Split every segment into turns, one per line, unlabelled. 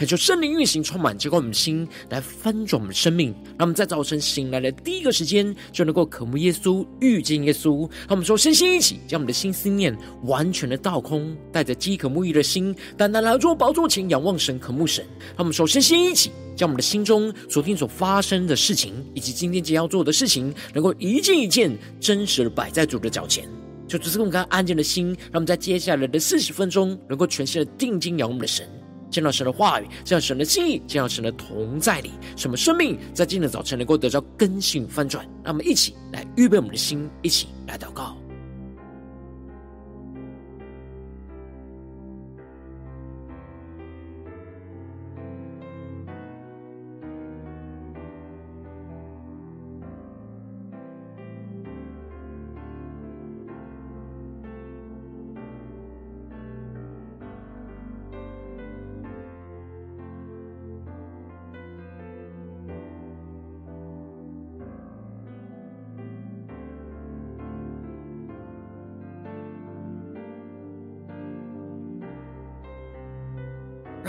恳求圣灵运行，充满，浇灌我们的心，来翻转我们的生命。让我们在早晨醒来的第一个时间，就能够渴慕耶稣，遇见耶稣。让我们说，身心一起，将我们的心思念完全的倒空，带着饥渴沐浴的心，单单来到宝座前，仰望神，渴慕神。让我们说，身心一起，将我们的心中昨天所发生的事情，以及今天即将要做的事情，能够一件一件真实的摆在主的脚前。就只是用刚刚安静的心，让我们在接下来的四十分钟，能够全心的定睛仰望我们的神。见到神的话语，见到神的心意，见到神的同在里，什么生命在今天早晨能够得到更新翻转？让我们一起来预备我们的心，一起来祷告。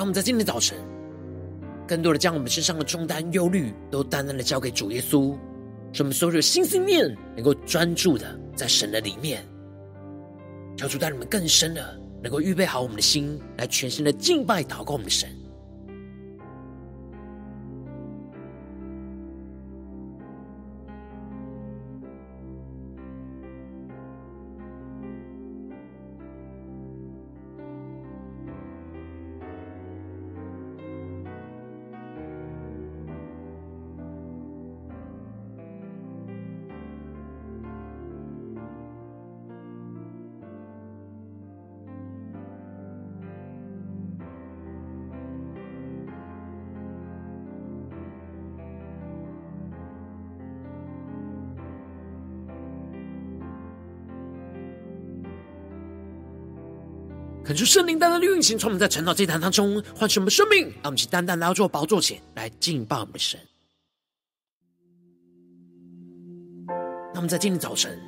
让我们在今天早晨，更多的将我们身上的重担、忧虑，都单单的交给主耶稣，使我们所有的心思念能够专注的在神的里面。求主带你们更深的，能够预备好我们的心，来全心的敬拜、祷告我们的神。恳求圣灵单单的运行，从我们在晨祷祭坛当中唤醒我们的生命，让我们去单单来到宝座前来敬拜我们的神。那么在今天早晨，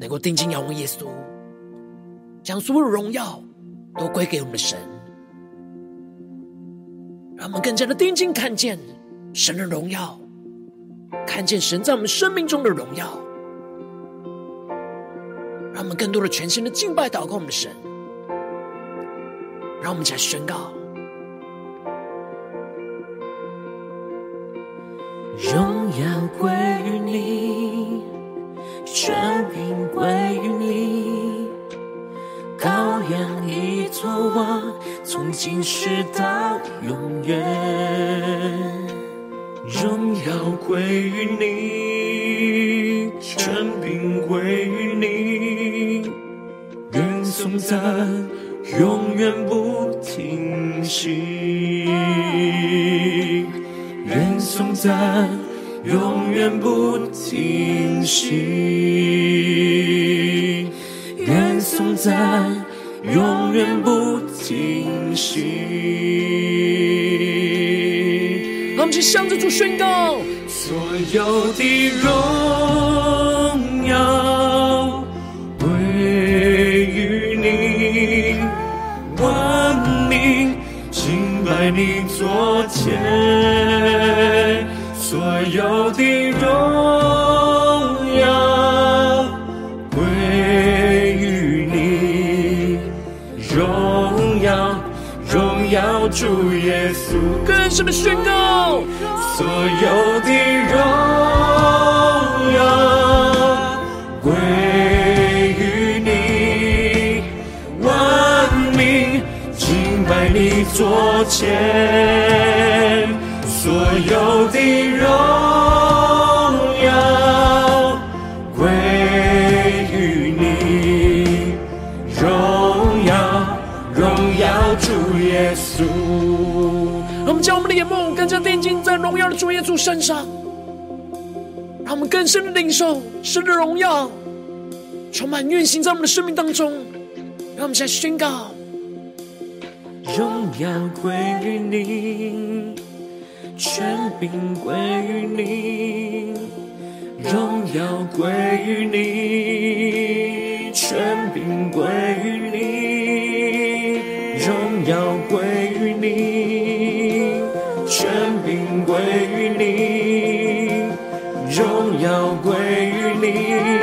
能够定睛仰望耶稣，将所有的荣耀都归给我们的神，让我们更加的定睛看见神的荣耀，看见神在我们生命中的荣耀。让我们更多的全新的敬拜祷告我们的神，让我们一起来宣告：
荣耀归于你，权柄归于你，羔羊已作王，从今世到永远。荣耀归于你，权柄归于你。颂赞永远不停息，愿颂赞永远不停息，愿颂赞永远不停息。
让我们去向着主宣告，
所有的荣你座前，所有的荣耀归于你，荣耀荣耀主耶稣。
更什么宣告，
所有
稣身上，让我们更深的领受神的荣耀，充满运行在我们的生命当中。让我们现在宣告。荣耀归于你，权柄归于你，荣耀归于你，权柄归于你，要归于你，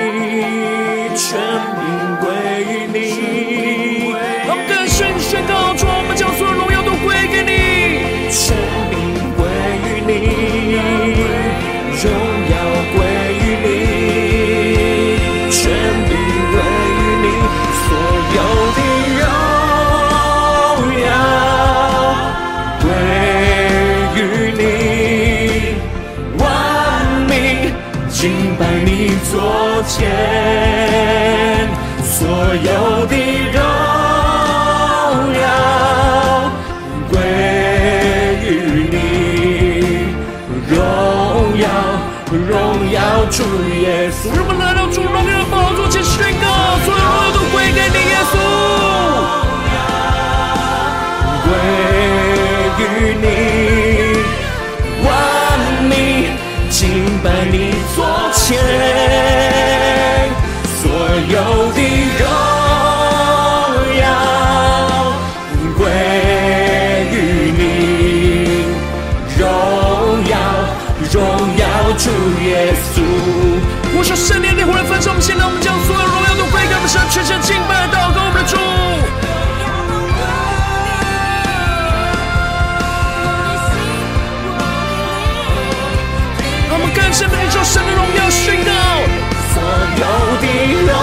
前，所有的荣耀归于你，荣耀荣耀主耶稣。
让我们来到主荣耀的宝座前宣告，所有荣耀都归给你，耶稣。
归于你，万民敬拜你座前，
全身敬拜祷告我们的主。让我们更深的领受神的荣耀宣告，
所有的荣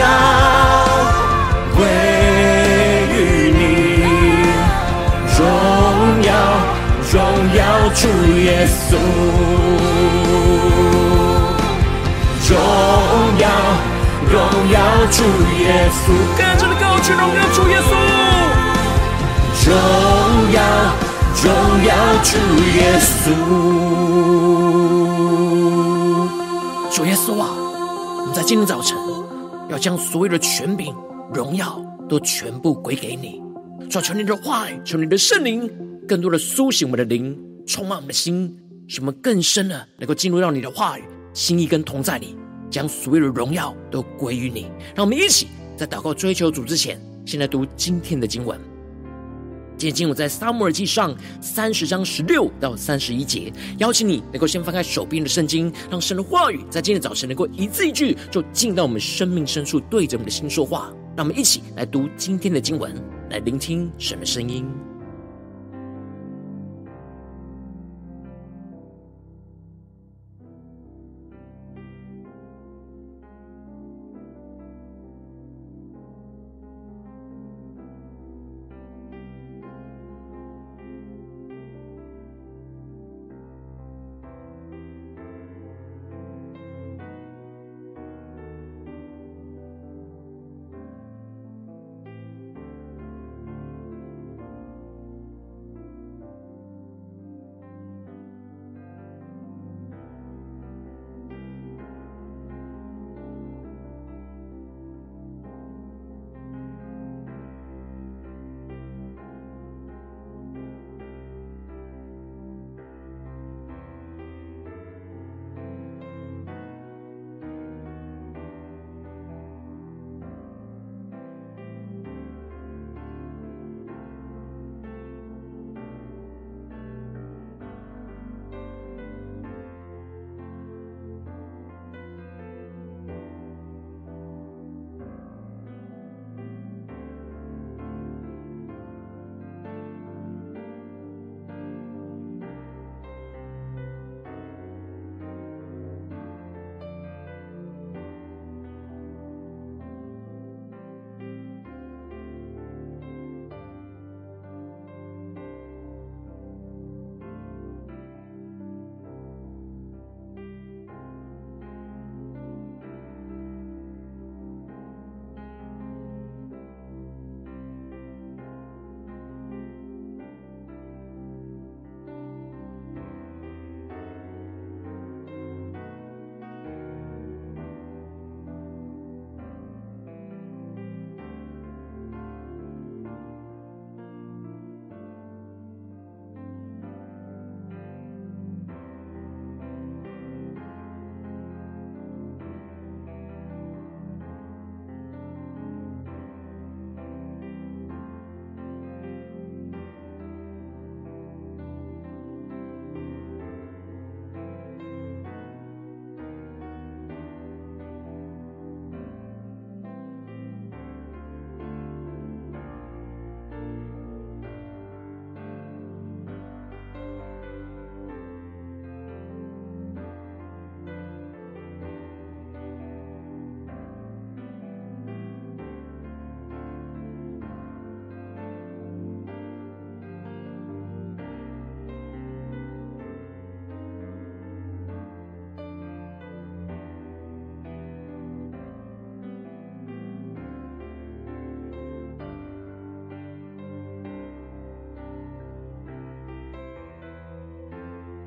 耀归于你，荣耀荣耀主耶稣，主耶稣，
更深的高举荣耀主耶稣。
荣耀荣耀主耶稣。
主耶稣啊，我们在今天早晨要将所有的权柄、荣耀都全部归给你。主，求你的话语，求你的圣灵，更多的苏醒我们的灵，充满我们的心，使我们更深的能够进入到你的话语、心意跟同在里，将所有的荣耀都归于你。让我们一起在祷告追求主之前，先来读今天的经文。今天经文在撒母耳记上三十章十六到三十一节，邀请你能够先翻开手边的圣经，让神的话语在今天早晨能够一字一句就进到我们生命深处，对着我们的心说话。让我们一起来读今天的经文，来聆听神的声音。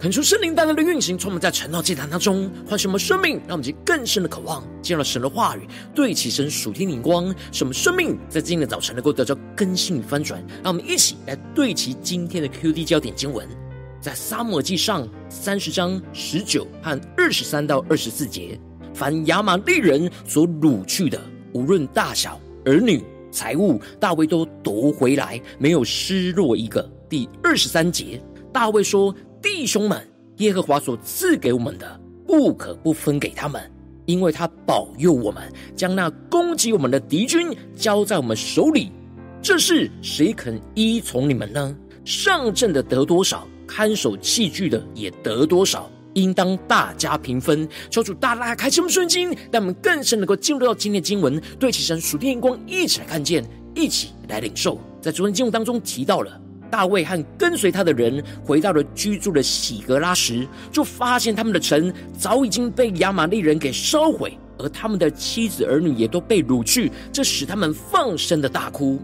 恳求圣灵单单的运行，从我们在晨祷祭坛当中唤醒我们生命，让我们更深的渴望见到神的话语，对齐神属天的光，使我们生命在今天的早晨能够得到更新与翻转。让我们一起来对齐今天的 QD 焦点经文，在撒母耳记上三十章十九和二十三到二十四节，凡亚玛力人所掳去的，无论大小、儿女、财物，大卫都夺回来，没有失落一个。第二十三节，大卫说。弟兄们，耶和华所赐给我们的，不可不分给他们，因为他保佑我们，将那攻击我们的敌军交在我们手里。这事谁肯依从你们呢？上阵的得多少，看守器具的也得多少，应当大家平分。求主大大开启我们圣经，让我们更深能够进入到今天的经文，对齐神属天眼光，一起来看见，一起来领受。在昨天经文当中提到了。大卫和跟随他的人回到了居住的喜格拉时，就发现他们的城早已经被亚玛力人给烧毁，而他们的妻子儿女也都被掳去，这使他们放声的大哭。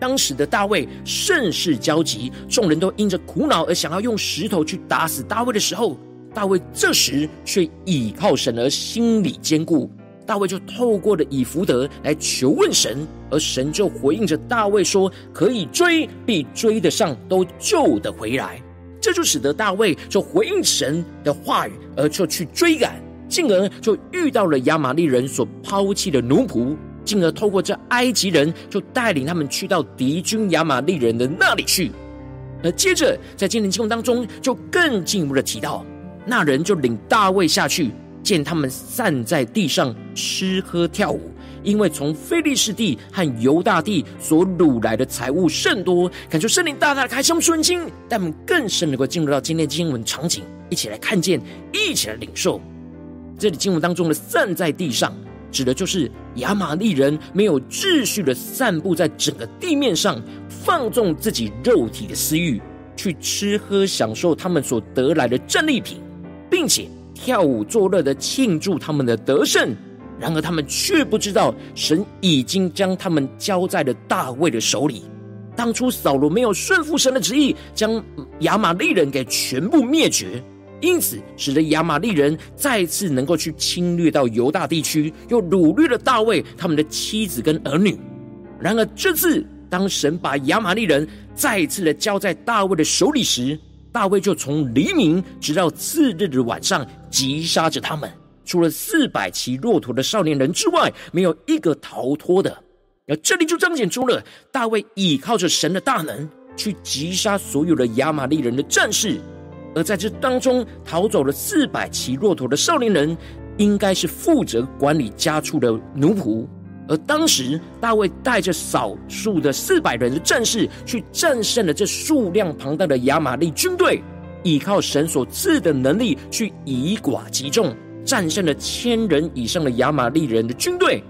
当时的大卫甚是焦急，众人都因着苦恼而想要用石头去打死大卫的时候，大卫这时却倚靠神而心里坚固。大卫就透过了以弗得来求问神，而神就回应着大卫说：“可以追，必追得上，都救得回来。”这就使得大卫就回应神的话语，而就去追赶，进而就遇到了亚玛力人所抛弃的奴仆，进而透过这埃及人就带领他们去到敌军亚玛力人的那里去。而接着在今天经文当中，就更进一步的提到，那人就领大卫下去。见他们散在地上吃喝跳舞，因为从非利士地和犹大地所掳来的财物甚多，感受圣灵大大的开箱顺经，但我们更深能够进入到今天经文场景，一起来看见，一起来领受。这里经文当中的散在地上，指的就是亚玛力人没有秩序的散布在整个地面上，放纵自己肉体的私欲，去吃喝享受他们所得来的战利品，并且。跳舞作乐的庆祝他们的得胜，然而他们却不知道神已经将他们交在了大卫的手里。当初扫罗没有顺服神的旨意，将亚玛力人给全部灭绝，因此使得亚玛力人再次能够去侵略到犹大地区，又掳掠了大卫他们的妻子跟儿女。然而这次，当神把亚玛力人再次的交在大卫的手里时，大卫就从黎明直到次日的晚上，击杀着他们。除了四百骑骆驼的少年人之外，没有一个逃脱的。而这里就彰显出了大卫倚靠着神的大能，去击杀所有的亚玛力人的战士。而在这当中逃走了四百骑骆驼的少年人，应该是负责管理家畜的奴仆。而当时，大卫带着少数的四百人的战士，去战胜了这数量庞大的亚玛利军队，依靠神所赐的能力，去以寡击众，战胜了千人以上的亚玛利人的军队。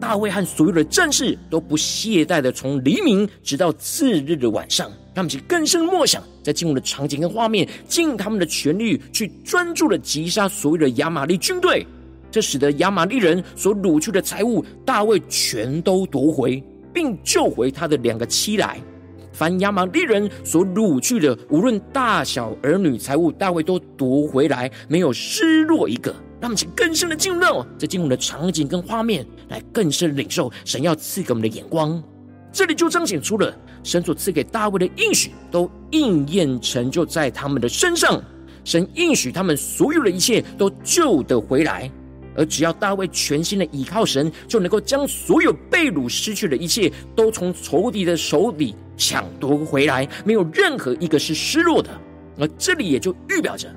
大卫和所有的战士都不懈怠的从黎明直到次日的晚上，他们去更深默想，在进入的场景跟画面，尽他们的全力去专注的击杀所有的亚玛利军队。这使得亚玛力人所掳去的财物，大卫全都夺回，并救回他的两个妻来。凡亚玛力人所掳去的，无论大小儿女财物，大卫都夺回来，没有失落一个。让我们请更深的进入这进入的场景跟画面，来更深领受神要赐给我们的眼光。这里就彰显出了神所赐给大卫的应许，都应验成就在他们的身上。神应许他们所有的一切都救得回来。而只要大卫全心的倚靠神，就能够将所有被掳失去的一切，都从仇敌的手里抢夺回来，没有任何一个是失落的。而这里也就预表着，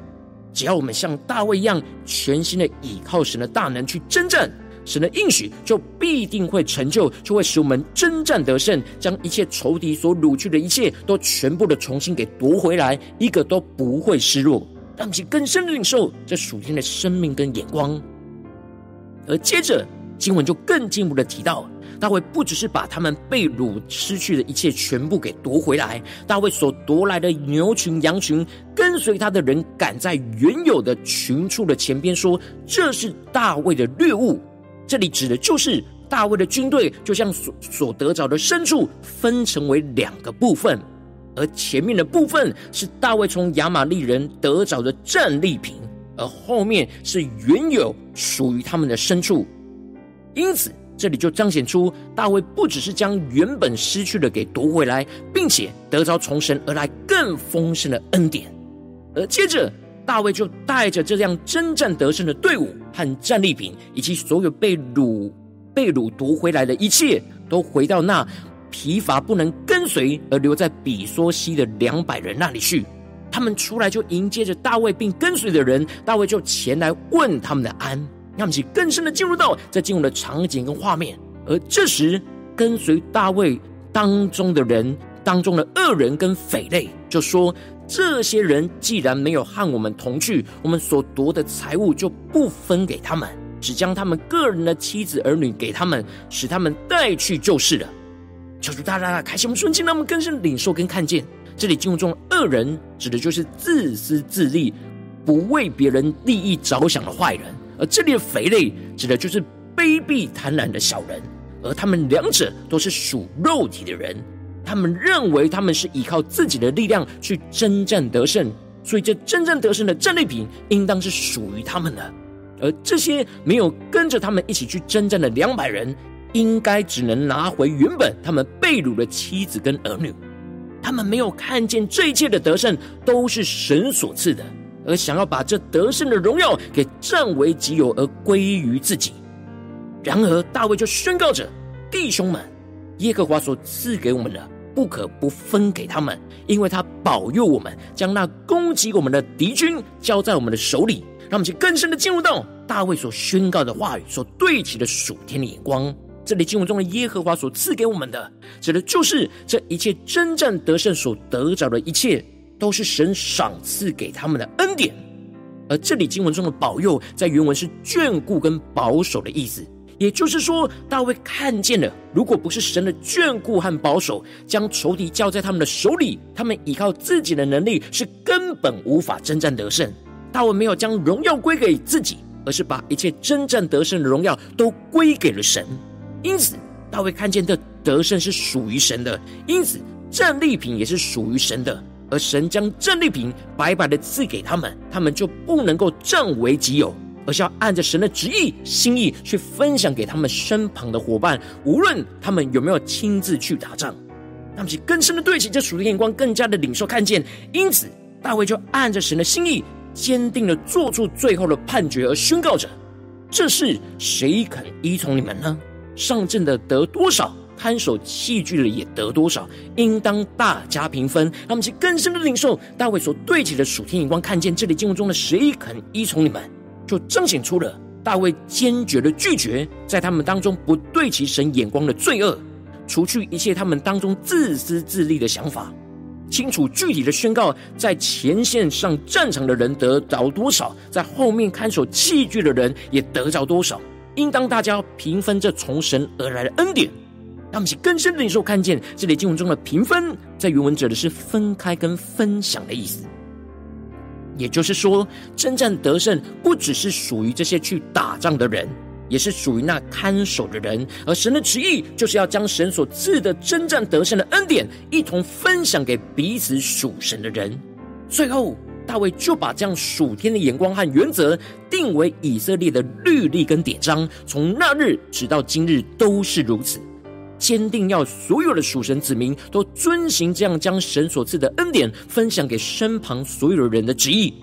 只要我们像大卫一样，全心的倚靠神的大能去征战，神的应许就必定会成就，就会使我们征战得胜，将一切仇敌所掳去的一切，都全部的重新给夺回来，一个都不会失落。让其更深的领受这属天的生命跟眼光。而接着经文就更进一步的提到，大卫不只是把他们被掳失去的一切全部给夺回来，大卫所夺来的牛群羊群，跟随他的人赶在原有的群畜的前边，说这是大卫的掠物。这里指的就是大卫的军队，就像所所得着的牲畜分成为两个部分，而前面的部分是大卫从亚玛力人得着的战利品，而后面是原有属于他们的牲畜。因此，这里就彰显出大卫不只是将原本失去的给夺回来，并且得着从神而来更丰盛的恩典。而接着，大卫就带着这样征战得胜的队伍和战利品，以及所有被掳被掳夺回来的一切，都回到那疲乏不能跟随而留在比索西的两百人那里去。他们出来就迎接着大卫，并跟随的人，大卫就前来问他们的安。让我们去更深的进入到这进入的场景跟画面。而这时，跟随大卫当中的人当中的恶人跟匪类，就说：这些人既然没有和我们同去，我们所夺的财物就不分给他们，只将他们个人的妻子儿女给他们，使他们带去就是了。求主大大大开启我们顺境，让我们更深领受跟看见，这里经文中恶人指的就是自私自利、不为别人利益着想的坏人，而这里的肥类指的就是卑鄙贪婪的小人，而他们两者都是属肉体的人。他们认为他们是依靠自己的力量去征战得胜，所以这征战得胜的战利品应当是属于他们的。而这些没有跟着他们一起去征战的两百人，应该只能拿回原本他们被掳的妻子跟儿女。他们没有看见这一切的得胜都是神所赐的，而想要把这得胜的荣耀给占为己有而归于自己。然而大卫就宣告着：弟兄们，耶和华所赐给我们的。不可不分给他们，因为他保佑我们，将那攻击我们的敌军交在我们的手里。让我们去更深的进入到大卫所宣告的话语所对齐的属天的眼光。这里经文中的耶和华所赐给我们的，指的就是这一切征战得胜所得着的一切，都是神赏赐给他们的恩典。而这里经文中的保佑，在原文是眷顾跟保守的意思。也就是说，大卫看见了，如果不是神的眷顾和保守，将仇敌交在他们的手里，他们依靠自己的能力是根本无法征战得胜。大卫没有将荣耀归给自己，而是把一切征战得胜的荣耀都归给了神。因此，大卫看见的得胜是属于神的，因此战利品也是属于神的。而神将战利品白白的赐给他们，他们就不能够占为己有。而是要按着神的旨意、心意去分享给他们身旁的伙伴，无论他们有没有亲自去打仗，他们去更深的对齐这属灵眼光，更加的领受看见。因此，大卫就按着神的心意，坚定的做出最后的判决，而宣告着：这事谁肯依从你们呢？上阵的得多少，看守器具的也得多少，应当大家平分。他们去更深的领受大卫所对齐的属天眼光，看见这里经文中的谁肯依从你们。就彰显出了大卫坚决的拒绝，在他们当中不对齐神眼光的罪恶，除去一切他们当中自私自利的想法，清楚具体的宣告，在前线上战场的人得着多少，在后面看守器具的人也得着多少，应当大家平分这从神而来的恩典。他们是更深的领受看见，这里经文中的平分，在原文指的是分开跟分享的意思。也就是说，征战得胜不只是属于这些去打仗的人，也是属于那看守的人。而神的旨意就是要将神所赐的征战得胜的恩典，一同分享给彼此属神的人。最后，大卫就把这样属天的眼光和原则定为以色列的律例跟典章，从那日直到今日都是如此。坚定要所有的属神子民都遵行这样将神所赐的恩典分享给身旁所有的人的旨意。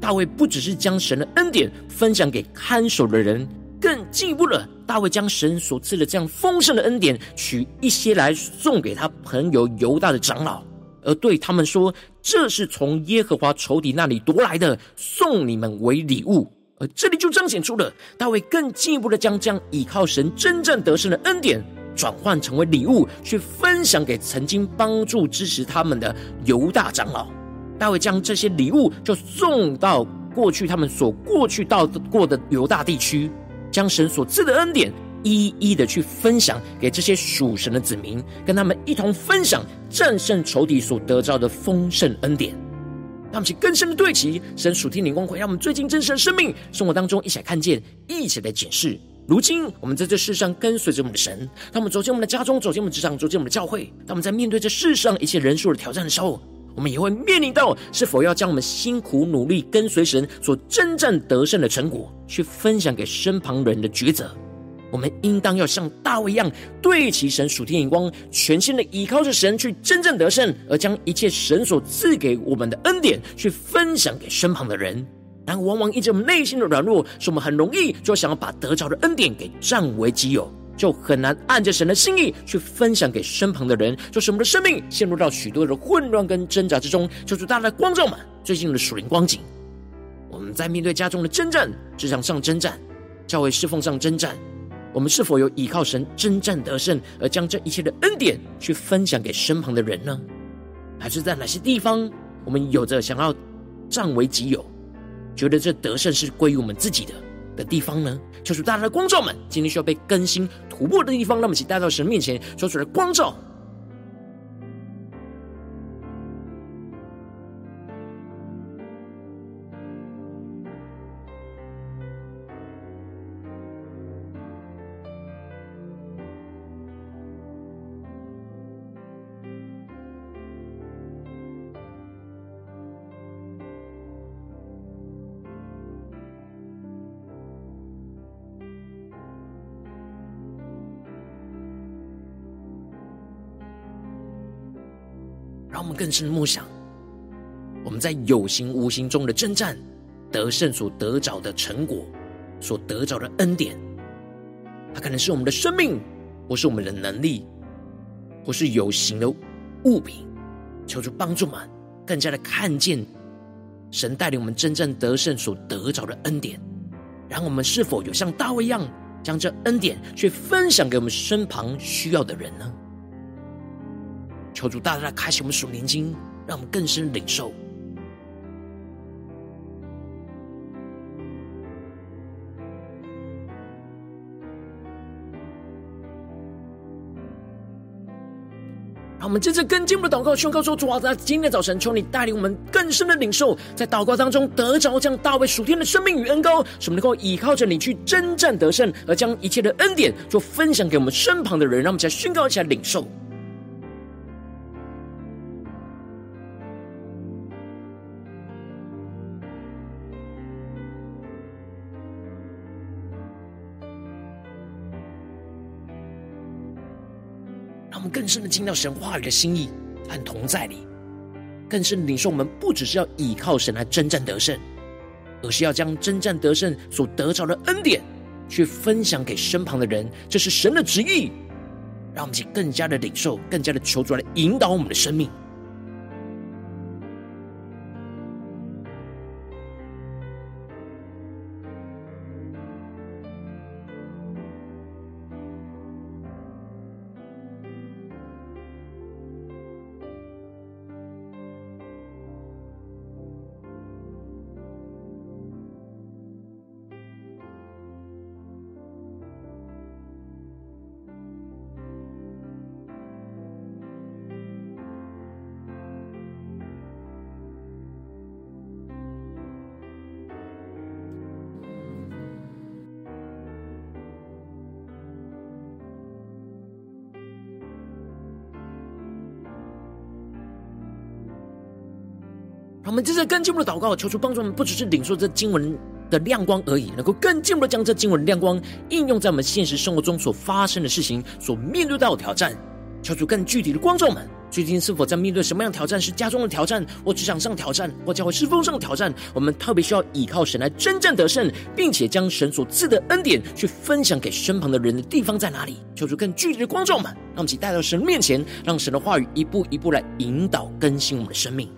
大卫不只是将神的恩典分享给看守的人，更进一步了。大卫将神所赐的这样丰盛的恩典取一些来送给他朋友犹大的长老，而对他们说：“这是从耶和华仇敌那里夺来的，送你们为礼物。”而这里就彰显出了大卫更进一步的将这样倚靠神真正得胜的恩典。转换成为礼物，去分享给曾经帮助支持他们的犹大长老。大卫将这些礼物就送到过去他们所过去到过的犹大地区，将神所赐的恩典一一的去分享给这些属神的子民，跟他们一同分享战胜仇敌所得到的丰盛恩典。让我们去更深的对齐神属天灵光，会让我们最近真实的生命生活当中一起来看见，一起来检视。如今我们在这世上跟随着我们的神，他们走进我们的家中，走进我们的职场，走进我们的教会，当我们在面对这世上一切人数的挑战的时候，我们也会面临到是否要将我们辛苦努力跟随神所真正得胜的成果，去分享给身旁人的抉择。我们应当要像大卫一样，对齐神属天眼光，全心的依靠着神去真正得胜，而将一切神所赐给我们的恩典去分享给身旁的人。但往往因着我们内心的软弱，使我们很容易就想要把得着的恩典给占为己有，就很难按着神的心意去分享给身旁的人，就使我们的生命陷入到许多的混乱跟挣扎之中。求主大家的光照们最近的属灵光景，我们在面对家中的征战、职场上征战、教会侍奉上征战。我们是否有依靠神征战得胜，而将这一切的恩典去分享给身旁的人呢？还是在哪些地方，我们有着想要占为己有，觉得这得胜是归于我们自己的的地方呢？求主大家的光照们，今天需要被更新突破的地方，那么请带到神面前，说出来光照。我们更深的默想，我们在有形无形中的征战得胜所得着的成果，所得着的恩典，它可能是我们的生命，或是我们的能力，或是有形的物品。求主帮助我们更加的看见神带领我们征战得胜所得着的恩典。然后我们是否有像大卫一样，将这恩典去分享给我们身旁需要的人呢？求主大大开启我们属灵经，让我们更深领受。让我们接着更进一步的祷告，宣告说：主啊，在今天早晨，求你带领我们更深的领受，在祷告当中得着将大卫属天的生命与恩膏，使我们能够依靠着你去征战得胜，而将一切的恩典就分享给我们身旁的人。让我们再宣告一下领受。我们更深的听到神话语的心意和同在里，更深的领受我们不只是要依靠神来征战得胜，而是要将征战得胜所得着的恩典去分享给身旁的人，这是神的旨意。让我们去更加的领受，更加的求主来引导我们的生命。们接着更进一步的祷告，求主帮助我们，不只是领受这经文的亮光而已，能够更进一步的将这经文的亮光应用在我们现实生活中所发生的事情、所面对到的挑战。求主更具体的光照们，最近是否在面对什么样的挑战？是家中的挑战，或职场上挑战，或教会侍奉上的挑战？我们特别需要依靠神来真正得胜，并且将神所赐的恩典去分享给身旁的人的地方在哪里？求主更具体的光照们，让我们一起带到神面前，让神的话语一步一步来引导更新我们的生命。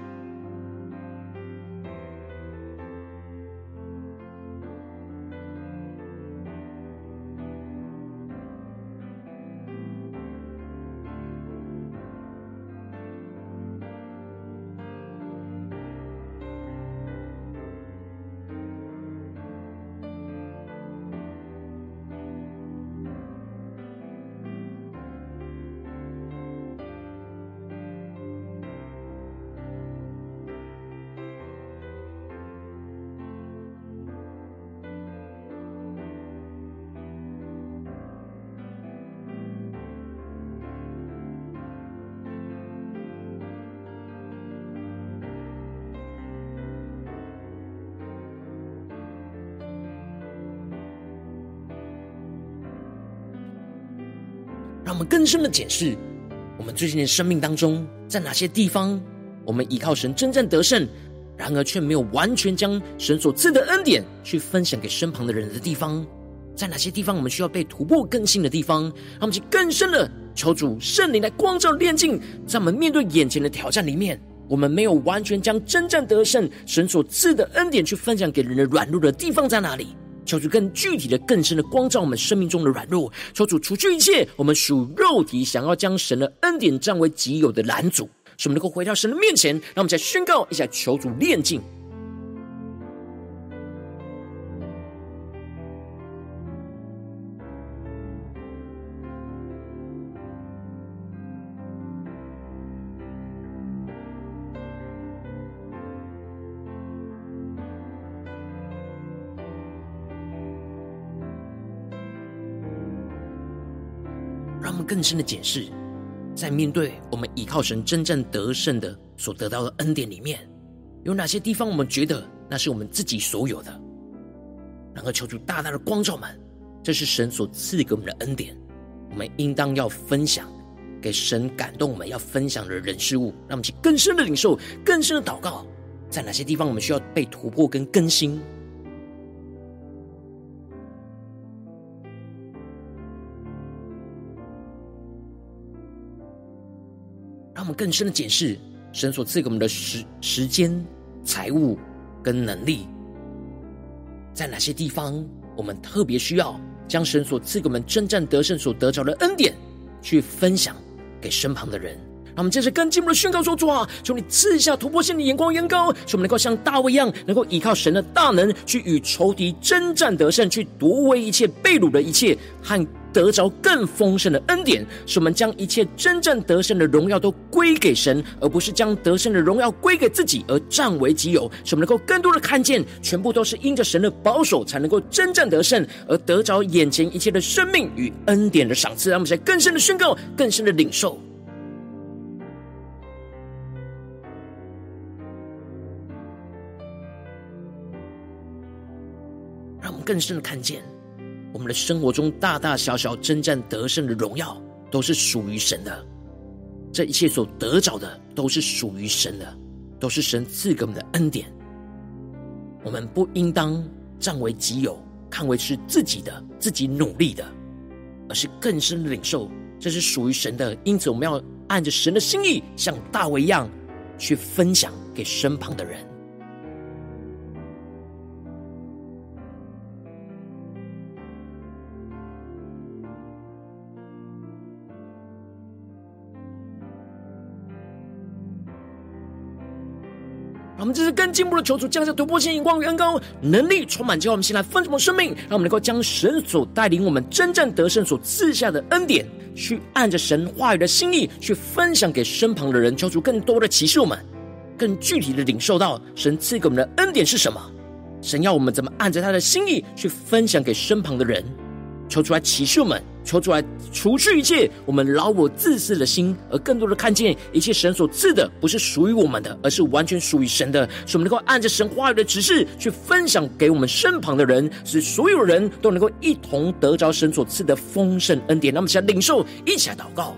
深的检视我们最近的生命当中，在哪些地方我们依靠神征战得胜，然而却没有完全将神所赐的恩典去分享给身旁的人的地方，在哪些地方我们需要被突破更新的地方，让我们去更深的求主圣灵来光照炼净，在我们面对眼前的挑战里面，我们没有完全将征战得胜神所赐的恩典去分享给人的软弱的地方在哪里？求主更具体的、更深的光照我们生命中的软弱，求主除去一切我们属肉体想要将神的恩典占为己有的拦阻。使我们能够回到神的面前，让我们再宣告一下，求主炼净，更深的解释。在面对我们依靠神真正得胜的所得到的恩典里面，有哪些地方我们觉得那是我们自己所有的？然后求主大大的光照们，这是神所赐给我们的恩典，我们应当要分享给神感动我们要分享的人事物，让我们去更深的领受、更深的祷告，在哪些地方我们需要被突破跟更新？更深的检视神所赐给我们的时时间、财物跟能力，在哪些地方我们特别需要将神所赐给我们征战得胜所得着的恩典去分享给身旁的人。让我们接着更进一步的宣告说：主啊，求你赐下突破性的眼光、眼高，使我们能够像大卫一样，能够依靠神的大能去与仇敌征战得胜，去夺回一切被掳的一切和。得着更丰盛的恩典，使我们将一切真正得胜的荣耀都归给神，而不是将得胜的荣耀归给自己而占为己有。使我们能够更多的看见，全部都是因着神的保守，才能够真正得胜，而得着眼前一切的生命与恩典的赏赐。让我们在更深的宣告，更深的领受，让我们更深的看见。我们的生活中大大小小征战得胜的荣耀，都是属于神的。这一切所得着的，都是属于神的，都是神赐给我们的恩典。我们不应当占为己有，看为是自己的、自己努力的，而是更深的领受，这是属于神的。因此，我们要按着神的心意，像大卫一样，去分享给身旁的人。我们这是更进一步的求主降下突破性眼光与恩膏能力，充满叫我们先来分什么生命，让我们能够将神所带领我们真正得胜所赐下的恩典，去按着神话语的心意去分享给身旁的人，求主更多的启示我们，更具体的领受到神赐给我们的恩典是什么，神要我们怎么按着他的心意去分享给身旁的人。求出来启示我们，求出来除去一切我们老我自私的心，而更多的看见一切神所赐的不是属于我们的，而是完全属于神的，使我们能够按着神话语的指示去分享给我们身旁的人，使所有人都能够一同得着神所赐的丰盛恩典。那么，想领受，一起来祷告。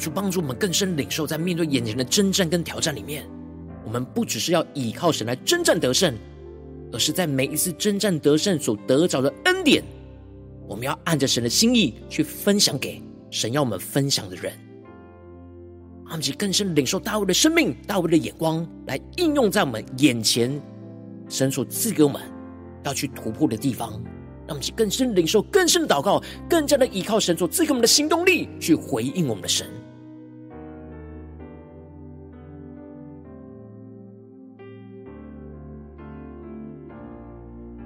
去帮助我们更深领受，在面对眼前的征战跟挑战里面，我们不只是要依靠神来征战得胜，而是在每一次征战得胜所得着的恩典，我们要按着神的心意去分享给神要我们分享的人。让我们更深领受大卫的生命、大卫的眼光，来应用在我们眼前神所赐给我们要去突破的地方。让我们去更深领受、更深的祷告，更加的依靠神所赐给我们的行动力，去回应我们的神。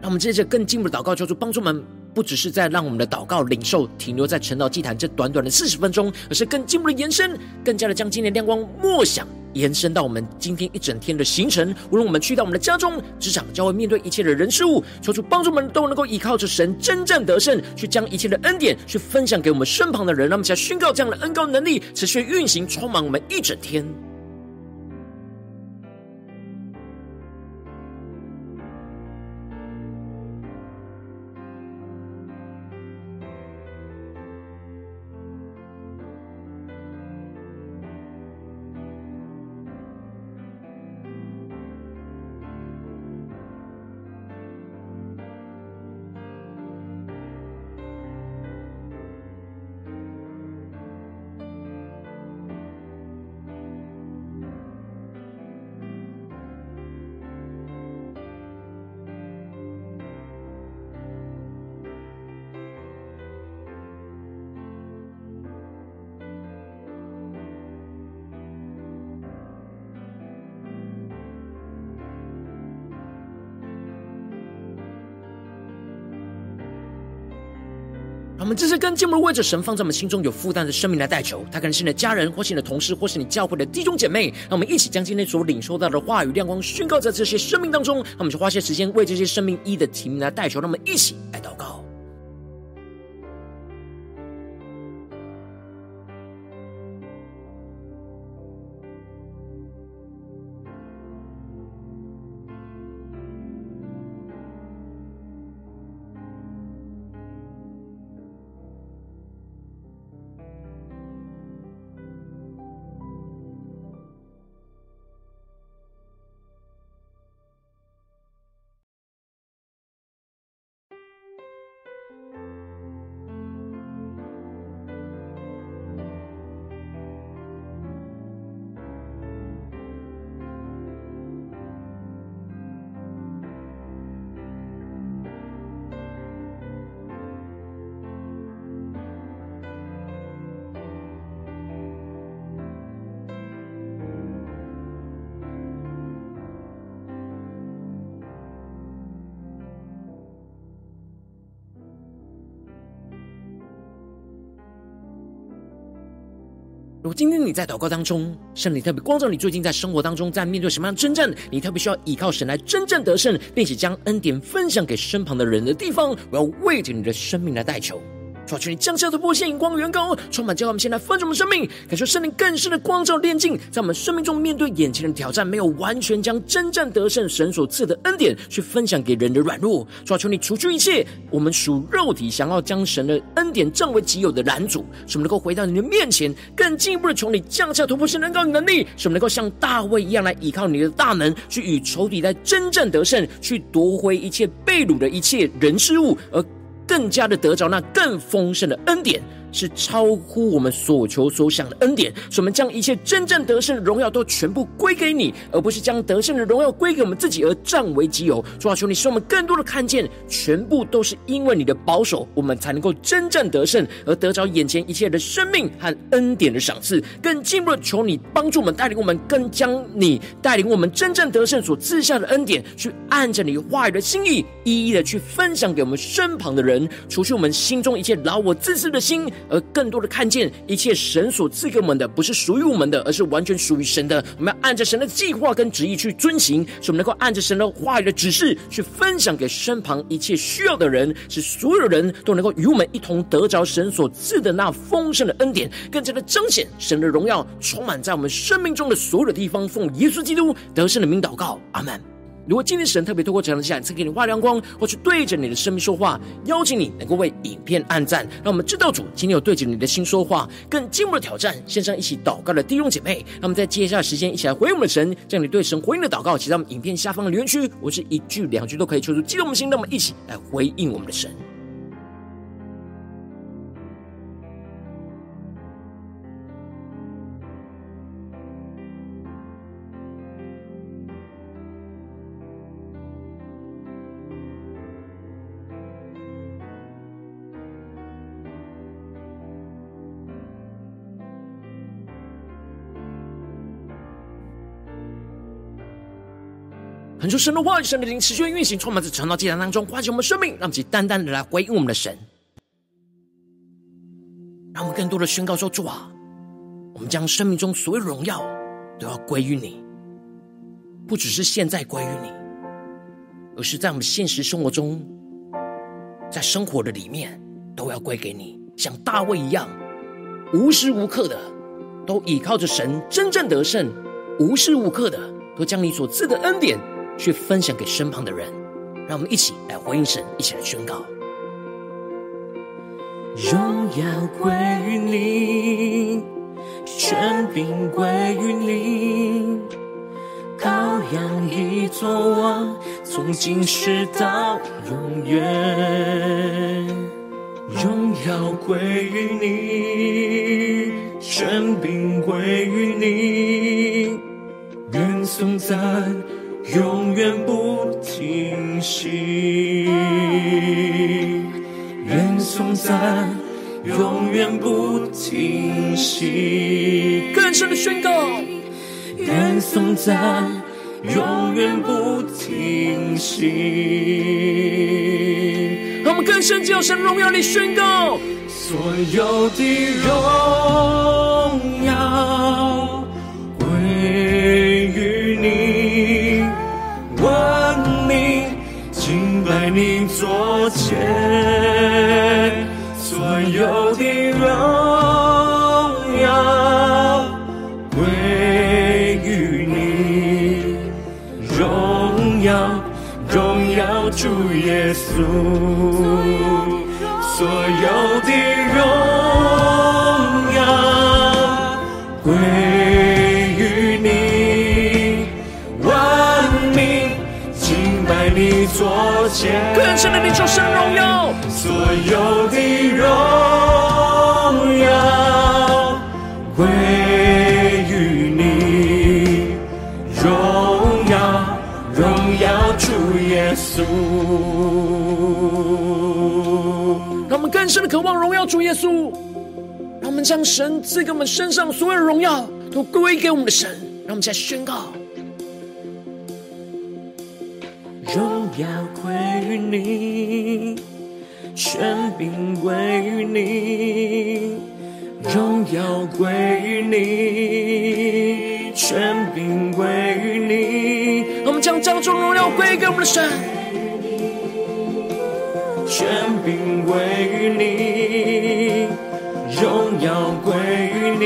让我们接着更进步的祷告，求主帮助我们不只是在让我们的祷告领受停留在晨祷祭坛这短短的四十分钟，而是更进步的延伸，更加的将今天的亮光默想延伸到我们今天一整天的行程。无论我们去到我们的家中、职场，将会面对一切的人事物，求主帮助我们都能够依靠着神真正得胜，去将一切的恩典去分享给我们身旁的人。让我们来宣告这样的恩膏能力持续运行，充满我们一整天。我们这是跟进步为着神放在我们心中有负担的生命来代求，他可能是你的家人，或是你的同事，或是你教会的弟兄姐妹。让我们一起将今天所领受到的话语亮光宣告在这些生命当中。那我们就花些时间为这些生命一的提名来代求。让我们一起来到如果今天你在祷告当中，圣灵特别光照你，最近在生活当中在面对什么样的征战，你特别需要依靠神来真正得胜，并且将恩典分享给身旁的人的地方，我要为着你的生命来代求。求你降下突破线，光源高，充满教会。我们先来分盛我们生命，感受圣灵更深的光照炼净，在我们生命中面对眼前的挑战，没有完全将真正得胜神所赐的恩典去分享给人的软弱。求你除去一切我们属肉体想要将神的恩典占为己有的拦阻，使我们能够回到你的面前，更进一步的求你降下突破线能够能力，使我们能够像大卫一样来依靠你的大能，去与仇敌来真正得胜，去夺回一切被掳的一切人事物，而更加的得着那更丰盛的恩典。是超乎我们所求所想的恩典，使我们将一切真正得胜的荣耀都全部归给你，而不是将得胜的荣耀归给我们自己而占为己有。主啊，求你使我们更多的看见，全部都是因为你的保守，我们才能够真正得胜，而得着眼前一切的生命和恩典的赏赐。更进一步的求你帮助我们，带领我们更将你带领我们真正得胜所赐下的恩典，去按着你话语的心意，一一的去分享给我们身旁的人，除去我们心中一切老我自私的心。而更多的看见一切神所赐给我们的，不是属于我们的，而是完全属于神的。我们要按着神的计划跟旨意去遵行，使我们能够按着神的话语的指示去分享给身旁一切需要的人，使所有人都能够与我们一同得着神所赐的那丰盛的恩典，更加的彰显神的荣耀，充满在我们生命中的所有的地方。奉耶稣基督得胜的名祷告，阿门。如果今天神特别透过这样的讲坛赐给你发亮光，或是对着你的生命说话，邀请你能够为影片按赞，让我们知道主今天有对着你的心说话，更进一步的挑战。线上一起祷告的弟兄姐妹，那我们在接下来时间一起来回应我们的神，将你对神回应的祷告写在我们影片下方的留言区，我是一句两句都可以求出激动的心，那我们一起来回应我们的神。
很多神的话语、神的灵持续运行，充满在传道祭坛当中，唤醒我们生命，让其单单的来回应我们的神，让我们更多的宣告说：主啊，我们将生命中所有荣耀都要归于你，不只是现在归于你，而是在我们现实生活中，在生活的里面都要归给你，像大卫一样，无时无刻的都倚靠着神，真正得胜，无时无刻的都将你所赐的恩典。去分享给身旁的人，让我们一起来回应神，一起来宣告：
荣耀归于你，权柄归于你，羔羊已作王，从今世到永远。荣耀归于你，权柄归于你，愿颂赞。永远不停息，愿颂赞，永远不停息。
更深的宣告，
愿颂赞，永远不停息。
让我们更深叫神荣耀你宣告，
所有的荣耀归。在你左前，所有的荣耀归于你，荣耀荣耀主耶稣，所有的荣
更深的领受神荣耀，
所有的荣耀归于你，荣耀荣耀主耶稣。
让我们更深的渴望荣耀主耶稣，让我们将神赐给我们身上所有的荣耀都归给我们的神，让我们再宣告。
荣耀归于你，权柄归于你，荣耀归于你，权柄归于你。
我们将掌中荣耀归给我们的神，
权柄归于你，荣耀归于你，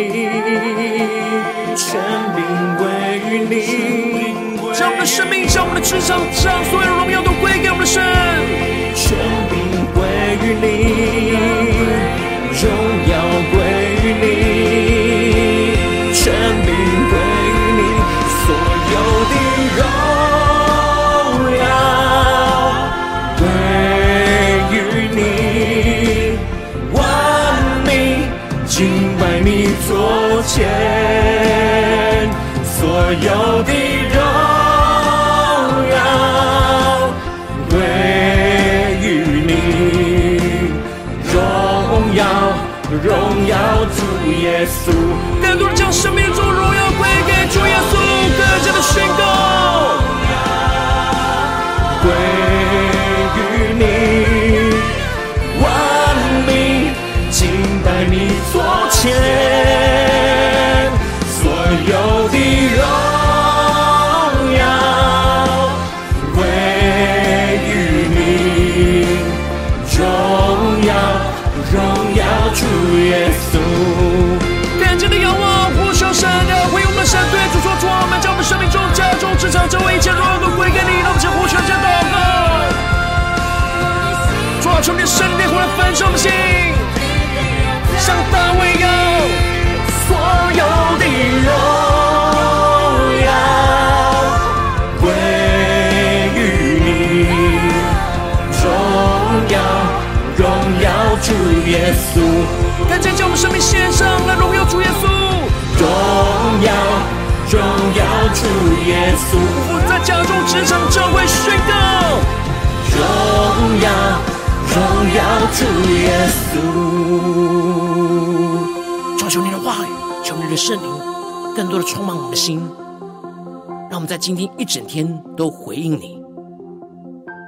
权柄归于你。
将我们的生命，将我们的职场，将所有荣耀都归给神。
权柄归于你，荣耀归于你，权柄归于你，所有的荣耀归于你，万民敬拜你座前，所有主耶
主啊，求你圣灵回来焚烧我们心，像大卫一样，
所有的荣耀归于你，荣耀荣耀主耶稣。
赶紧将我们生命献上来荣耀主耶稣，
荣耀荣耀主耶稣。
我在家中职场教会宣告，
荣耀耀主耶稣。
求求你的话语，求你的圣灵，更多的充满我们的心，让我
们在今天一整天都回应你，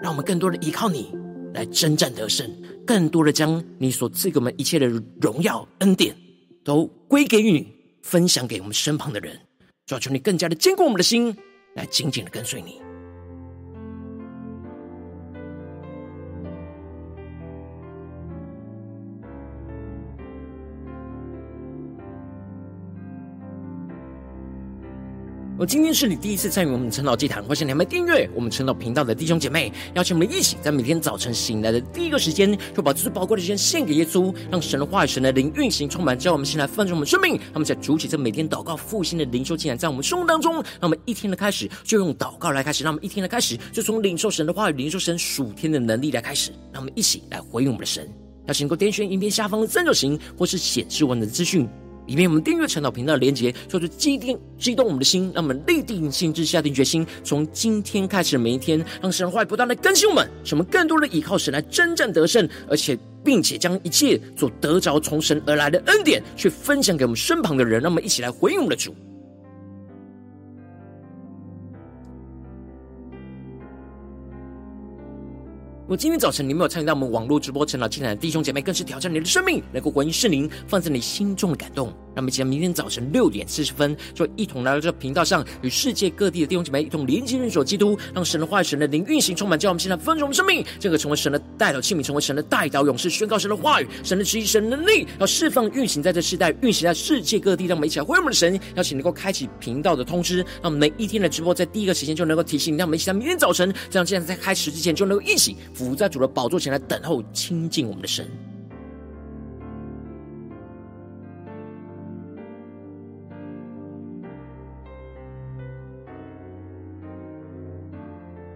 让我们更多的依靠你来征战得胜，更多的将你所赐给我们一切的荣耀恩典都归给你，分享给我们身旁的人。主要求你更加的坚固我们的心，来紧紧的跟随你。我今天是你第一次参与我们晨祷祭坛，或是你还没订阅我们晨祷频道的弟兄姐妹，邀请我们一起在每天早晨醒来的第一个时间，就把最宝贵的时间献给耶稣，让神的话语、神的灵运行充满，叫我们先来丰盛我们生命。那么在主起这每天祷告复兴的灵修竟然，在我们生活当中，那么一天的开始就用祷告来开始，那么一天的开始就从领受神的话语、领受神属天的能力来开始，让我们一起来回应我们的神。邀请能够点选影片下方的三角形，或是显示文的资讯。以便我们订阅陈祷频道的连接，做出激动激动我们的心，让我们立定心志，下定决心，从今天开始的每一天，让神的话不断的更新我们，使我们更多的依靠神来征战得胜，而且并且将一切所得着从神而来的恩典，去分享给我们身旁的人，让我们一起来回应我们的主。如果今天早晨你没有参与到我们网络直播成长进来的弟兄姐妹，更是挑战你的生命，能够回应圣灵放在你心中的感动。让我们期待明天早晨六点四十分，就一同来到这频道上，与世界各地的弟兄姐妹一同连接、认识基督，让神的话语、神的灵运行充满，叫我们现在丰盛生命，这个成为神的代祷器皿，成为神的代祷勇士，宣告神的话语、神的旨意、神的能力，要释放运行在这世代，运行在世界各地。让我们一起来回应我们的神，邀请能够开启频道的通知，让我们每一天的直播在第一个时间就能够提醒你，让我们一起在明天早晨，这样现在在开始之前就能够一起伏在主的宝座前来等候亲近我们的神。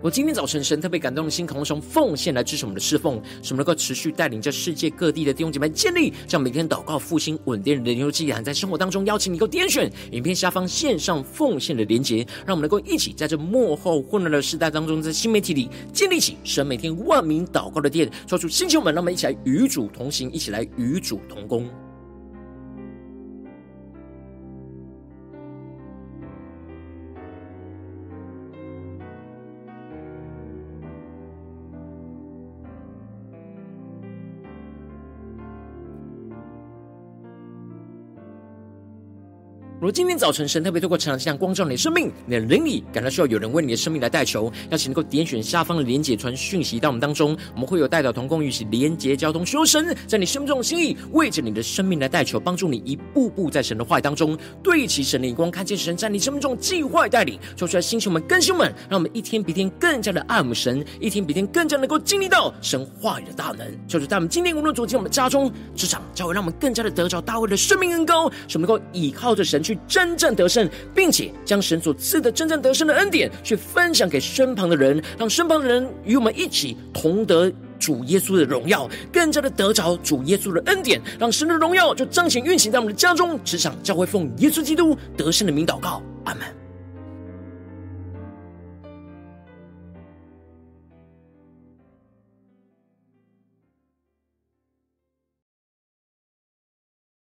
我今天早晨，神特别感动的心，渴望从奉献来支持我们的侍奉，使我们能够持续带领着世界各地的弟兄姐妹建立这样每天祷告复兴稳定的灵修祭坛，在生活当中邀请你够点选影片下方线上奉献的连结，让我们能够一起在这幕后混乱的时代当中，在新媒体里建立起神每天万名祷告的殿，说出星球们，让我们一起来与主同行，一起来与主同工。如今天早晨神特别透过晨祷祭坛光照你的生命，你的灵里感到需要有人为你的生命来代求，邀请能够点选下方的连结传讯息到我们当中，我们会有代表同工与其连结交通，求神在你生命中的心意，为着你的生命来代求，帮助你一步步在神的话语当中对齐神的眼光，看见神在你生命中计划带领，说出来星球们更新们，让我们一天比天更加的爱慕神，一天比天更加能够经历到神话语的大能，就是在我们今天无论走进我们家中、职场，教会让我们更加的得着大卫的生命恩膏，使我们能够倚靠着神去。真正得胜，并且将神所赐的真正得胜的恩典去分享给身旁的人，让身旁的人与我们一起同得主耶稣的荣耀，更加的得着主耶稣的恩典，让神的荣耀就彰显运行在我们的家中、职场、教会，奉耶稣基督得胜的名祷告，阿门。